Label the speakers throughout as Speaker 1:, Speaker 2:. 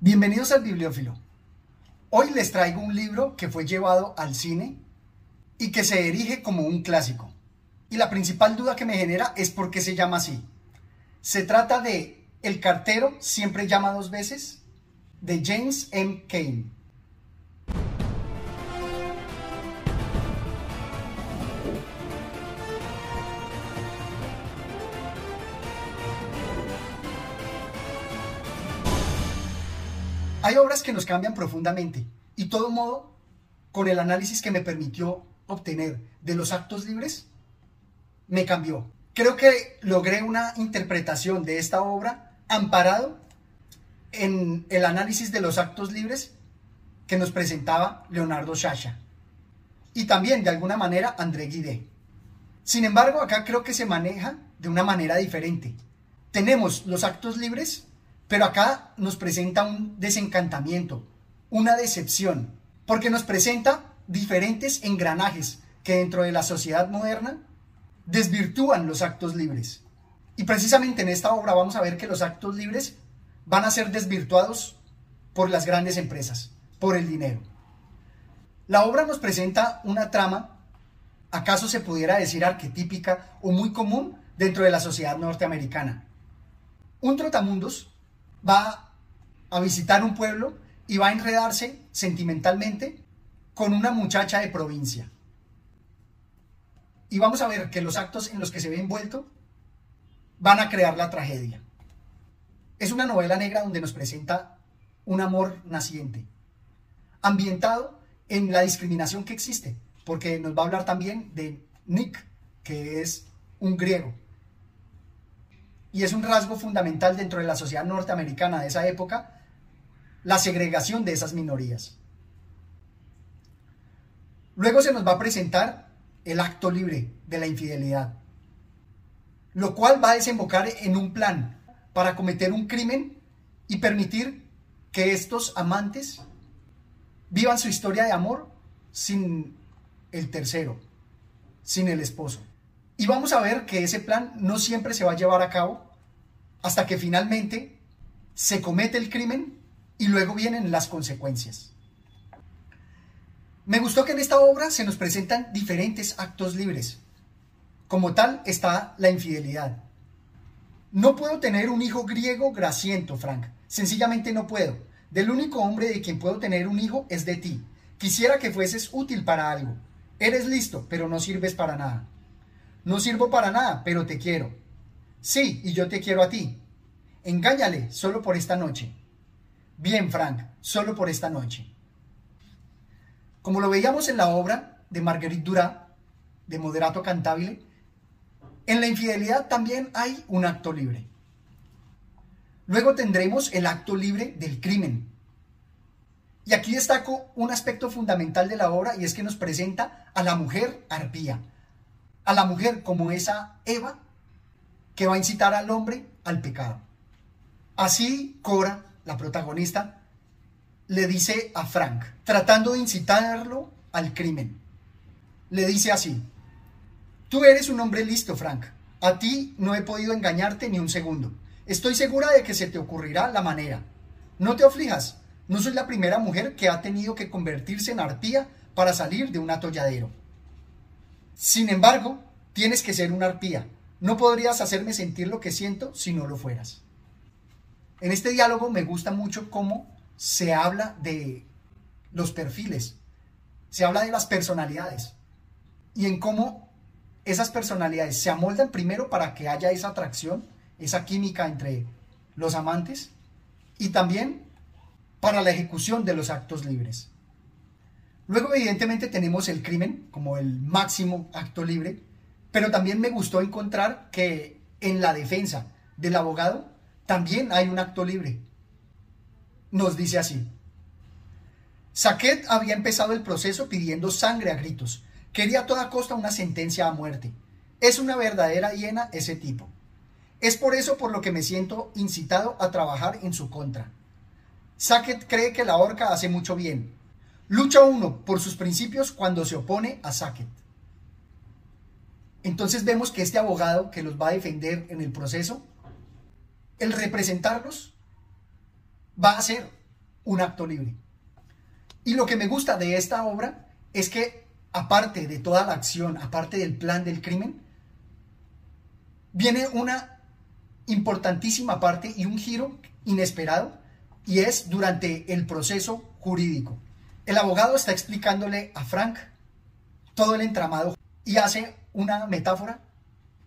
Speaker 1: Bienvenidos al Bibliófilo. Hoy les traigo un libro que fue llevado al cine y que se erige como un clásico. Y la principal duda que me genera es por qué se llama así. Se trata de El cartero siempre llama dos veces, de James M. Cain. Hay obras que nos cambian profundamente y todo modo, con el análisis que me permitió obtener de los actos libres, me cambió. Creo que logré una interpretación de esta obra amparado en el análisis de los actos libres que nos presentaba Leonardo Sciascia y también de alguna manera André Guidé. Sin embargo, acá creo que se maneja de una manera diferente. Tenemos los actos libres, pero acá nos presenta un desencantamiento, una decepción, porque nos presenta diferentes engranajes que dentro de la sociedad moderna desvirtúan los actos libres. Y precisamente en esta obra vamos a ver que los actos libres van a ser desvirtuados por las grandes empresas, por el dinero. La obra nos presenta una trama, acaso se pudiera decir arquetípica o muy común dentro de la sociedad norteamericana. Un trotamundos va a visitar un pueblo y va a enredarse sentimentalmente con una muchacha de provincia. Y vamos a ver que los actos en los que se ve envuelto van a crear la tragedia. Es una novela negra donde nos presenta un amor naciente, ambientado en la discriminación que existe, porque nos va a hablar también de Nick, que es un griego. Y es un rasgo fundamental dentro de la sociedad norteamericana de esa época, la segregación de esas minorías. Luego se nos va a presentar el acto libre de la infidelidad, lo cual va a desembocar en un plan para cometer un crimen y permitir que estos amantes vivan su historia de amor sin el tercero, sin el esposo. Y vamos a ver que ese plan no siempre se va a llevar a cabo hasta que finalmente se comete el crimen y luego vienen las consecuencias. Me gustó que en esta obra se nos presentan diferentes actos libres. Como tal está la infidelidad. No puedo tener un hijo griego grasiento, Frank. Sencillamente no puedo. Del único hombre de quien puedo tener un hijo es de ti. Quisiera que fueses útil para algo. Eres listo, pero no sirves para nada. No sirvo para nada, pero te quiero. Sí, y yo te quiero a ti. Engáñale solo por esta noche. Bien, Frank, solo por esta noche. Como lo veíamos en la obra de Marguerite Duras, de Moderato Cantabile, en la infidelidad también hay un acto libre. Luego tendremos el acto libre del crimen. Y aquí destaco un aspecto fundamental de la obra y es que nos presenta a la mujer arpía, a la mujer como esa Eva que va a incitar al hombre al pecado. Así Cora, la protagonista, le dice a Frank, tratando de incitarlo al crimen. Le dice así, tú eres un hombre listo, Frank. A ti no he podido engañarte ni un segundo. Estoy segura de que se te ocurrirá la manera. No te aflijas, no soy la primera mujer que ha tenido que convertirse en arpía para salir de un atolladero. Sin embargo, tienes que ser una arpía. No podrías hacerme sentir lo que siento si no lo fueras. En este diálogo me gusta mucho cómo se habla de los perfiles, se habla de las personalidades y en cómo esas personalidades se amoldan primero para que haya esa atracción, esa química entre los amantes y también para la ejecución de los actos libres. Luego evidentemente tenemos el crimen como el máximo acto libre, pero también me gustó encontrar que en la defensa del abogado también hay un acto libre nos dice así. Saquet había empezado el proceso pidiendo sangre a gritos. Quería a toda costa una sentencia a muerte. Es una verdadera hiena ese tipo. Es por eso por lo que me siento incitado a trabajar en su contra. Sackett cree que la horca hace mucho bien. Lucha uno por sus principios cuando se opone a Sackett. Entonces vemos que este abogado que los va a defender en el proceso, el representarlos, va a ser un acto libre. Y lo que me gusta de esta obra es que, aparte de toda la acción, aparte del plan del crimen, viene una importantísima parte y un giro inesperado, y es durante el proceso jurídico. El abogado está explicándole a Frank todo el entramado y hace una metáfora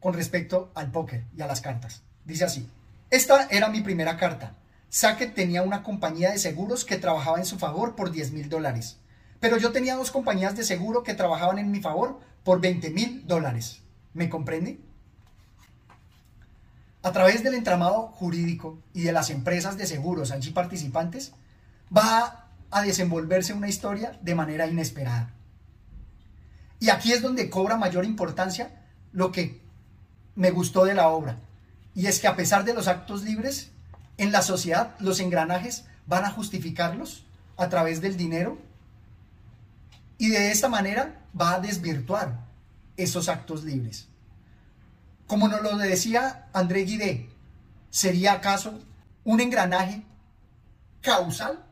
Speaker 1: con respecto al póker y a las cartas. Dice así, esta era mi primera carta. Sackett tenía una compañía de seguros que trabajaba en su favor por 10 mil dólares. Pero yo tenía dos compañías de seguro que trabajaban en mi favor por 20 mil dólares. ¿Me comprende? A través del entramado jurídico y de las empresas de seguros allí participantes, va a desenvolverse una historia de manera inesperada. Y aquí es donde cobra mayor importancia lo que me gustó de la obra. Y es que a pesar de los actos libres, en la sociedad los engranajes van a justificarlos a través del dinero y de esta manera va a desvirtuar esos actos libres. Como nos lo decía André Guidé, ¿sería acaso un engranaje causal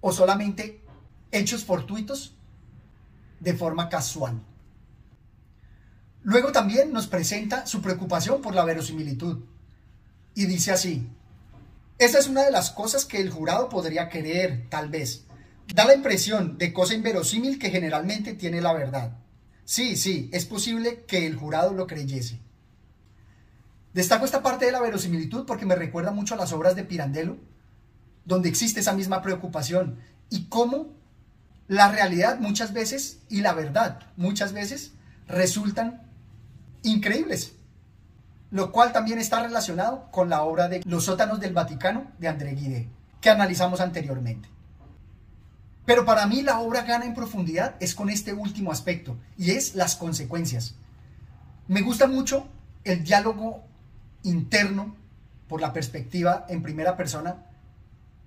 Speaker 1: o solamente hechos fortuitos de forma casual? Luego también nos presenta su preocupación por la verosimilitud y dice así, esa es una de las cosas que el jurado podría querer, tal vez. Da la impresión de cosa inverosímil que generalmente tiene la verdad. Sí, sí, es posible que el jurado lo creyese. Destaco esta parte de la verosimilitud porque me recuerda mucho a las obras de Pirandello, donde existe esa misma preocupación y cómo la realidad muchas veces y la verdad muchas veces resultan increíbles, lo cual también está relacionado con la obra de Los sótanos del Vaticano de André Guide, que analizamos anteriormente. Pero para mí la obra gana en profundidad es con este último aspecto, y es las consecuencias. Me gusta mucho el diálogo interno por la perspectiva en primera persona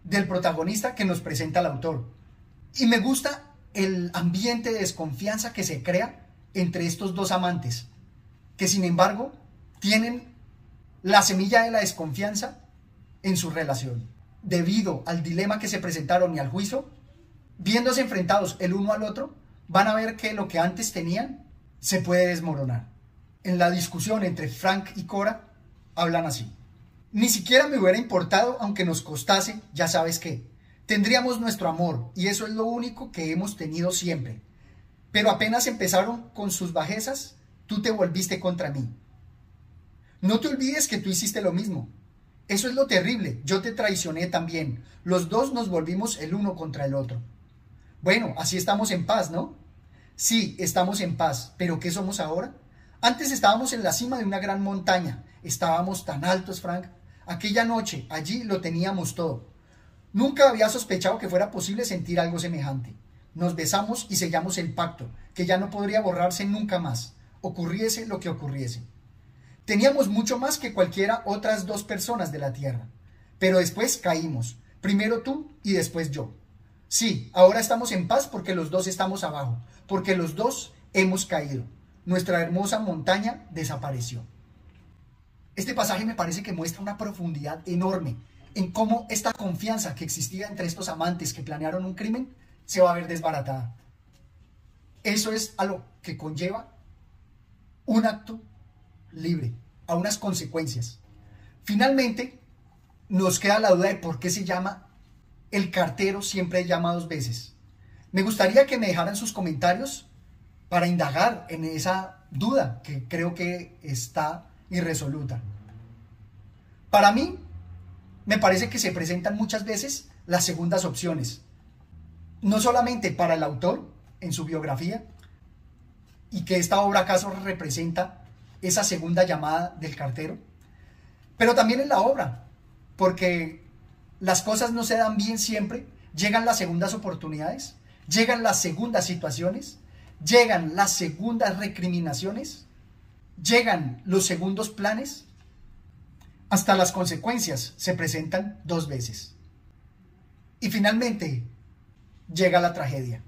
Speaker 1: del protagonista que nos presenta el autor. Y me gusta el ambiente de desconfianza que se crea entre estos dos amantes, que sin embargo tienen la semilla de la desconfianza en su relación. Debido al dilema que se presentaron y al juicio, viéndose enfrentados el uno al otro, van a ver que lo que antes tenían se puede desmoronar. En la discusión entre Frank y Cora, hablan así. Ni siquiera me hubiera importado aunque nos costase, ya sabes qué. Tendríamos nuestro amor y eso es lo único que hemos tenido siempre. Pero apenas empezaron con sus bajezas, tú te volviste contra mí. No te olvides que tú hiciste lo mismo. Eso es lo terrible. Yo te traicioné también. Los dos nos volvimos el uno contra el otro. Bueno, así estamos en paz, ¿no? Sí, estamos en paz. ¿Pero qué somos ahora? Antes estábamos en la cima de una gran montaña. Estábamos tan altos, Frank. Aquella noche, allí lo teníamos todo. Nunca había sospechado que fuera posible sentir algo semejante. Nos besamos y sellamos el pacto, que ya no podría borrarse nunca más ocurriese lo que ocurriese. Teníamos mucho más que cualquiera otras dos personas de la tierra. Pero después caímos, primero tú y después yo. Sí, ahora estamos en paz porque los dos estamos abajo, porque los dos hemos caído. Nuestra hermosa montaña desapareció. Este pasaje me parece que muestra una profundidad enorme en cómo esta confianza que existía entre estos amantes que planearon un crimen se va a ver desbaratada. Eso es a lo que conlleva un acto libre, a unas consecuencias. Finalmente, nos queda la duda de por qué se llama el cartero siempre llama dos veces. Me gustaría que me dejaran sus comentarios para indagar en esa duda que creo que está irresoluta. Para mí, me parece que se presentan muchas veces las segundas opciones, no solamente para el autor en su biografía, y que esta obra acaso representa esa segunda llamada del cartero, pero también en la obra, porque las cosas no se dan bien siempre, llegan las segundas oportunidades, llegan las segundas situaciones, llegan las segundas recriminaciones, llegan los segundos planes, hasta las consecuencias se presentan dos veces. Y finalmente llega la tragedia.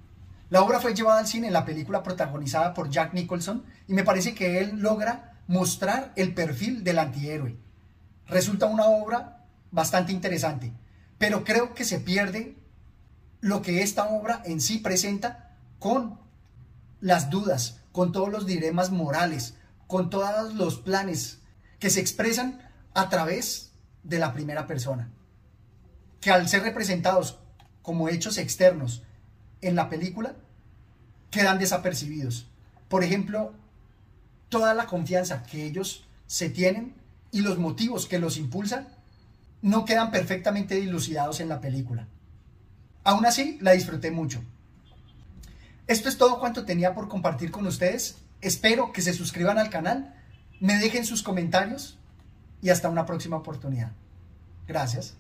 Speaker 1: La obra fue llevada al cine en la película protagonizada por Jack Nicholson y me parece que él logra mostrar el perfil del antihéroe. Resulta una obra bastante interesante, pero creo que se pierde lo que esta obra en sí presenta con las dudas, con todos los dilemas morales, con todos los planes que se expresan a través de la primera persona, que al ser representados como hechos externos en la película, quedan desapercibidos. Por ejemplo, toda la confianza que ellos se tienen y los motivos que los impulsan no quedan perfectamente dilucidados en la película. Aún así, la disfruté mucho. Esto es todo cuanto tenía por compartir con ustedes. Espero que se suscriban al canal, me dejen sus comentarios y hasta una próxima oportunidad. Gracias.